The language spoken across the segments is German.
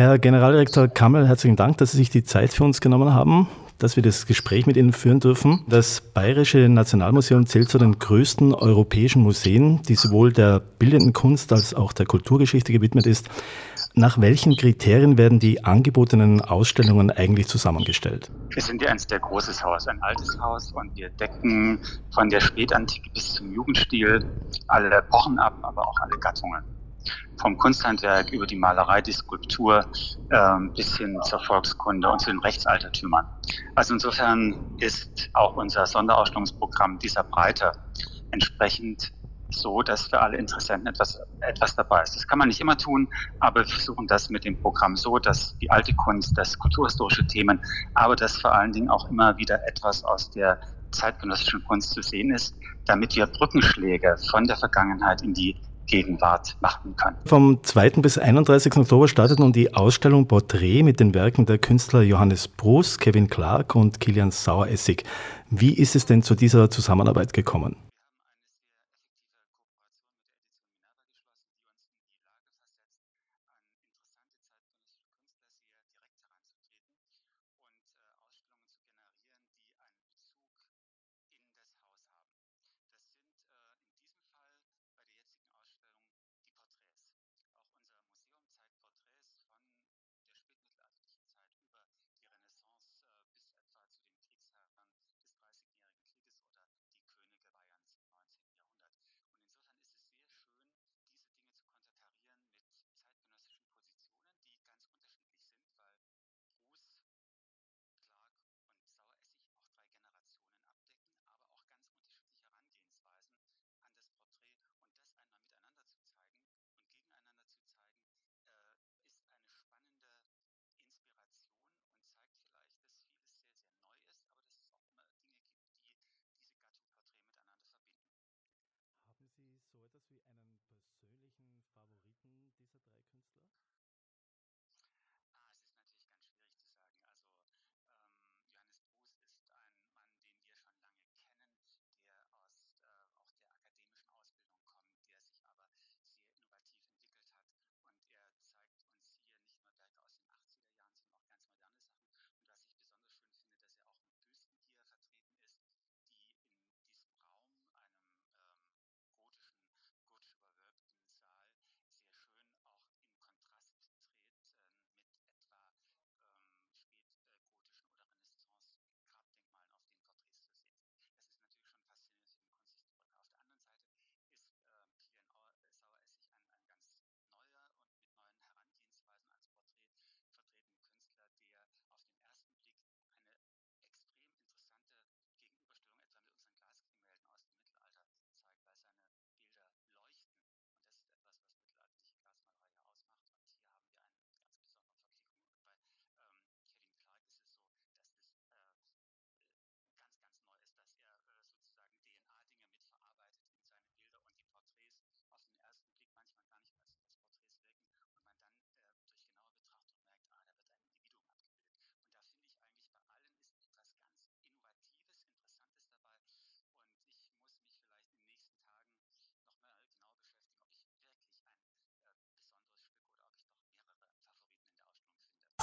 Herr Generaldirektor Kammel, herzlichen Dank, dass Sie sich die Zeit für uns genommen haben dass wir das Gespräch mit Ihnen führen dürfen. Das Bayerische Nationalmuseum zählt zu den größten europäischen Museen, die sowohl der bildenden Kunst als auch der Kulturgeschichte gewidmet ist. Nach welchen Kriterien werden die angebotenen Ausstellungen eigentlich zusammengestellt? Wir sind ja ein sehr großes Haus, ein altes Haus und wir decken von der Spätantike bis zum Jugendstil alle Epochen ab, aber auch alle Gattungen vom Kunsthandwerk über die Malerei, die Skulptur ähm, bis hin zur Volkskunde und zu den Rechtsaltertümern. Also insofern ist auch unser Sonderausstellungsprogramm dieser Breite entsprechend so, dass für alle Interessenten etwas, etwas dabei ist. Das kann man nicht immer tun, aber wir versuchen das mit dem Programm so, dass die alte Kunst, das kulturhistorische Themen, aber dass vor allen Dingen auch immer wieder etwas aus der zeitgenössischen Kunst zu sehen ist, damit wir Brückenschläge von der Vergangenheit in die Gegenwart machen kann. Vom 2. bis 31. Oktober startet nun die Ausstellung Porträt mit den Werken der Künstler Johannes Bruce, Kevin Clark und Kilian Saueressig. Wie ist es denn zu dieser Zusammenarbeit gekommen?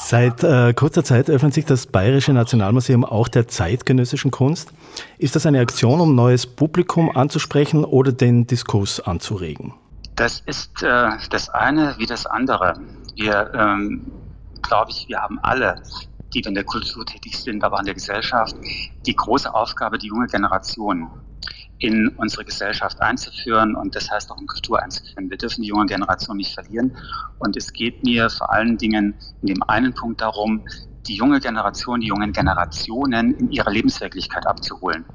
Seit äh, kurzer Zeit öffnet sich das Bayerische Nationalmuseum auch der zeitgenössischen Kunst. Ist das eine Aktion, um neues Publikum anzusprechen oder den Diskurs anzuregen? Das ist äh, das eine wie das andere. Wir, ähm, glaube ich, wir haben alle, die in der Kultur tätig sind, aber in der Gesellschaft, die große Aufgabe, die junge Generation in unsere Gesellschaft einzuführen und das heißt auch in Kultur einzuführen. Wir dürfen die junge Generation nicht verlieren und es geht mir vor allen Dingen in dem einen Punkt darum, die junge Generation, die jungen Generationen in ihrer Lebenswirklichkeit abzuholen,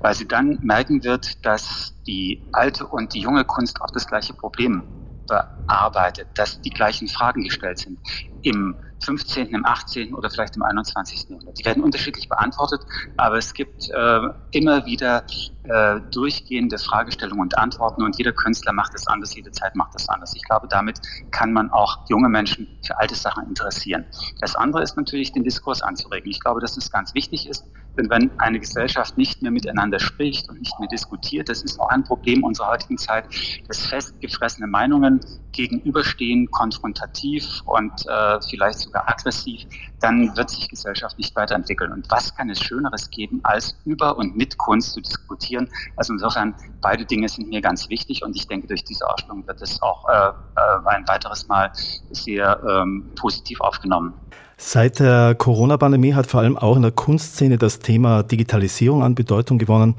weil sie dann merken wird, dass die alte und die junge Kunst auch das gleiche Problem bearbeitet, dass die gleichen Fragen gestellt sind im 15., im 18. oder vielleicht im 21. Jahrhundert. Die werden unterschiedlich beantwortet, aber es gibt äh, immer wieder äh, durchgehende Fragestellungen und Antworten und jeder Künstler macht es anders, jede Zeit macht es anders. Ich glaube, damit kann man auch junge Menschen für alte Sachen interessieren. Das andere ist natürlich, den Diskurs anzuregen. Ich glaube, dass das ganz wichtig ist, denn wenn eine Gesellschaft nicht mehr miteinander spricht und nicht mehr diskutiert, das ist auch ein Problem unserer heutigen Zeit, dass festgefressene Meinungen gegenüberstehen, konfrontativ und äh, vielleicht sogar aggressiv, dann wird sich Gesellschaft nicht weiterentwickeln. Und was kann es Schöneres geben, als über und mit Kunst zu diskutieren? Also insofern, beide Dinge sind mir ganz wichtig und ich denke, durch diese Ausstellung wird es auch äh, äh ein weiteres Mal sehr ähm, positiv aufgenommen. Seit der Corona-Pandemie hat vor allem auch in der Kunstszene das Thema Digitalisierung an Bedeutung gewonnen.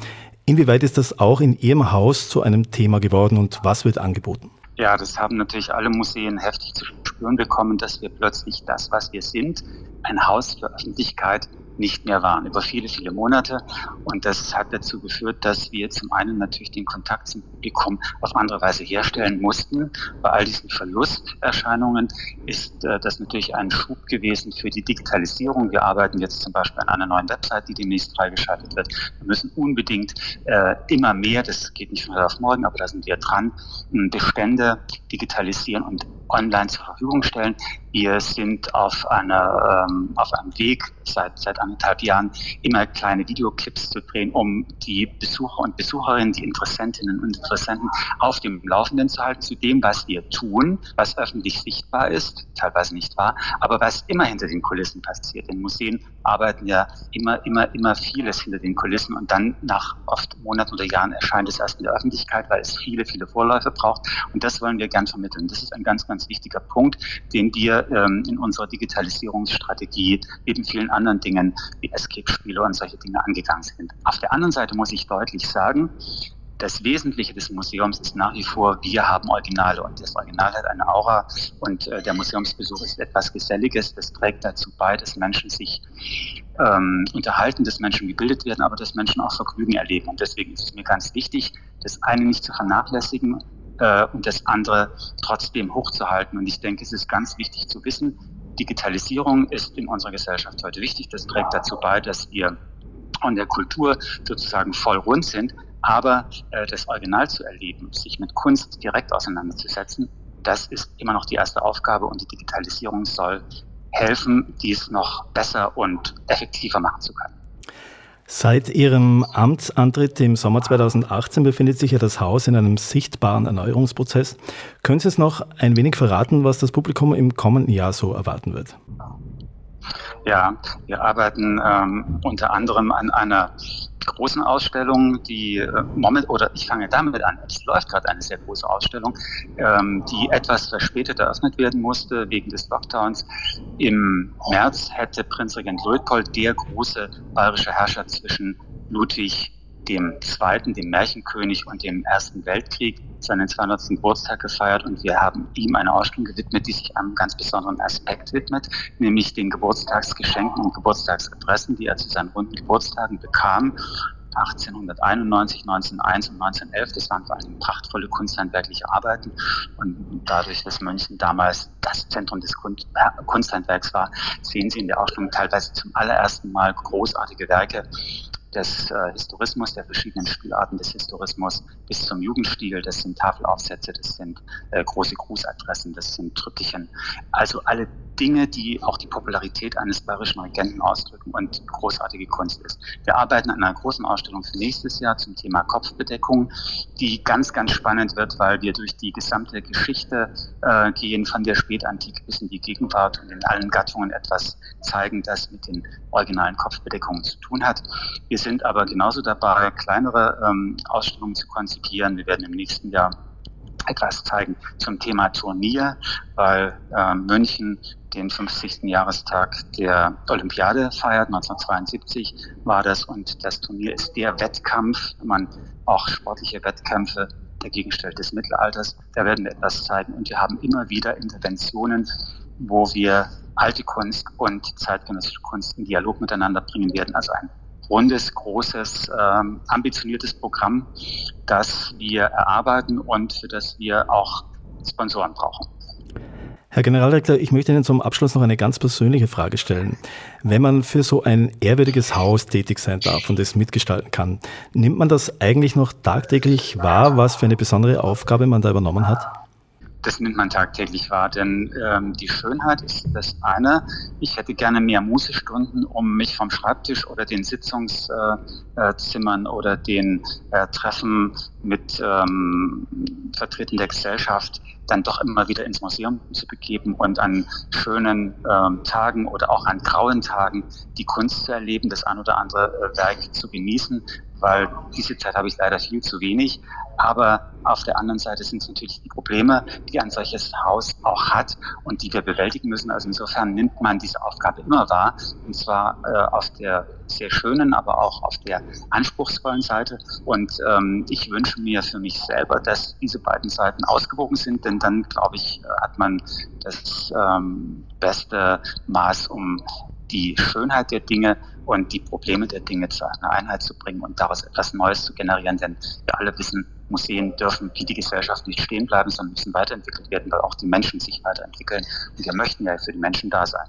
Inwieweit ist das auch in Ihrem Haus zu einem Thema geworden und was wird angeboten? Ja, das haben natürlich alle Museen heftig zu spüren bekommen, dass wir plötzlich das, was wir sind, ein Haus für Öffentlichkeit, nicht mehr waren, über viele, viele Monate. Und das hat dazu geführt, dass wir zum einen natürlich den Kontakt zum Publikum auf andere Weise herstellen mussten. Bei all diesen Verlusterscheinungen ist äh, das natürlich ein Schub gewesen für die Digitalisierung. Wir arbeiten jetzt zum Beispiel an einer neuen Website, die demnächst freigeschaltet wird. Wir müssen unbedingt äh, immer mehr, das geht nicht von heute auf morgen, aber da sind wir dran, Bestände digitalisieren und online zur Verfügung stellen. Wir sind auf, einer, ähm, auf einem Weg seit, seit anderthalb Jahren, immer kleine Videoclips zu drehen, um die Besucher und Besucherinnen, die Interessentinnen und Interessenten auf dem Laufenden zu halten, zu dem, was wir tun, was öffentlich sichtbar ist, teilweise nicht wahr, aber was immer hinter den Kulissen passiert. In Museen arbeiten ja immer, immer, immer vieles hinter den Kulissen und dann nach oft Monaten oder Jahren erscheint es erst in der Öffentlichkeit, weil es viele, viele Vorläufe braucht. Und das wollen wir gern vermitteln. Das ist ein ganz, ganz wichtiger Punkt, den wir ähm, in unserer Digitalisierungsstrategie neben vielen anderen Dingen wie Escape-Spiele und solche Dinge angegangen sind. Auf der anderen Seite muss ich deutlich sagen, das Wesentliche des Museums ist nach wie vor, wir haben Originale und das Original hat eine Aura und äh, der Museumsbesuch ist etwas Geselliges. Das trägt dazu bei, dass Menschen sich ähm, unterhalten, dass Menschen gebildet werden, aber dass Menschen auch Vergnügen erleben. Und deswegen ist es mir ganz wichtig, das eine nicht zu vernachlässigen äh, und das andere trotzdem hochzuhalten. Und ich denke, es ist ganz wichtig zu wissen, Digitalisierung ist in unserer Gesellschaft heute wichtig. Das trägt dazu bei, dass wir an der Kultur sozusagen voll rund sind. Aber äh, das Original zu erleben, sich mit Kunst direkt auseinanderzusetzen, das ist immer noch die erste Aufgabe und die Digitalisierung soll helfen, dies noch besser und effektiver machen zu können. Seit Ihrem Amtsantritt im Sommer 2018 befindet sich ja das Haus in einem sichtbaren Erneuerungsprozess. Können Sie es noch ein wenig verraten, was das Publikum im kommenden Jahr so erwarten wird? Ja, wir arbeiten ähm, unter anderem an einer großen Ausstellung, die äh, moment oder ich fange damit an. Es läuft gerade eine sehr große Ausstellung, ähm, die etwas verspätet eröffnet werden musste wegen des Lockdowns. Im März hätte Prinzregent Luitpold, der große bayerische Herrscher zwischen Ludwig dem Zweiten, dem Märchenkönig und dem Ersten Weltkrieg seinen 200. Geburtstag gefeiert und wir haben ihm eine Ausstellung gewidmet, die sich einem ganz besonderen Aspekt widmet, nämlich den Geburtstagsgeschenken und Geburtstagsadressen, die er zu seinen runden Geburtstagen bekam. 1891, 1901 und 1911. Das waren vor allem prachtvolle kunsthandwerkliche Arbeiten. Und dadurch, dass München damals das Zentrum des Kunsthandwerks war, sehen Sie in der Ausstellung teilweise zum allerersten Mal großartige Werke des äh, Historismus, der verschiedenen Spielarten des Historismus bis zum Jugendstil. Das sind Tafelaufsätze, das sind äh, große Grußadressen, das sind Trüppchen. Also alle Dinge, die auch die Popularität eines bayerischen Regenten ausdrücken und großartige Kunst ist. Wir arbeiten an einer großen Ausstellung für nächstes Jahr zum Thema Kopfbedeckung, die ganz, ganz spannend wird, weil wir durch die gesamte Geschichte äh, gehen, von der Spätantike bis in die Gegenwart und in allen Gattungen etwas zeigen, das mit den originalen Kopfbedeckungen zu tun hat. Wir sind aber genauso dabei, kleinere ähm, Ausstellungen zu konzipieren. Wir werden im nächsten Jahr etwas zeigen zum Thema Turnier, weil äh, München den 50. Jahrestag der Olympiade feiert. 1972 war das und das Turnier ist der Wettkampf, wenn man auch sportliche Wettkämpfe der Gegenstell des Mittelalters. Da werden wir etwas zeigen und wir haben immer wieder Interventionen, wo wir alte Kunst und zeitgenössische Kunst in Dialog miteinander bringen werden. Also ein rundes, großes, ähm, ambitioniertes Programm, das wir erarbeiten und für das wir auch Sponsoren brauchen. Herr Generaldirektor, ich möchte Ihnen zum Abschluss noch eine ganz persönliche Frage stellen. Wenn man für so ein ehrwürdiges Haus tätig sein darf und es mitgestalten kann, nimmt man das eigentlich noch tagtäglich wahr, was für eine besondere Aufgabe man da übernommen hat? das nimmt man tagtäglich wahr, denn ähm, die Schönheit ist das eine. Ich hätte gerne mehr Mußestunden, um mich vom Schreibtisch oder den Sitzungszimmern äh, äh, oder den äh, Treffen mit ähm, Vertretern der Gesellschaft dann doch immer wieder ins Museum zu begeben und an schönen ähm, Tagen oder auch an grauen Tagen die Kunst zu erleben, das ein oder andere Werk zu genießen, weil diese Zeit habe ich leider viel zu wenig. Aber auf der anderen Seite sind es natürlich die Probleme, die ein solches Haus auch hat und die wir bewältigen müssen. Also insofern nimmt man diese Aufgabe immer wahr, und zwar äh, auf der sehr schönen, aber auch auf der anspruchsvollen Seite. Und ähm, ich wünsche mir für mich selber, dass diese beiden Seiten ausgewogen sind, denn dann, glaube ich, hat man das ähm, beste Maß, um die Schönheit der Dinge und die Probleme der Dinge zu einer Einheit zu bringen und daraus etwas Neues zu generieren. Denn wir alle wissen, Museen dürfen wie die Gesellschaft nicht stehen bleiben, sondern müssen weiterentwickelt werden, weil auch die Menschen sich weiterentwickeln. Und wir möchten ja für die Menschen da sein.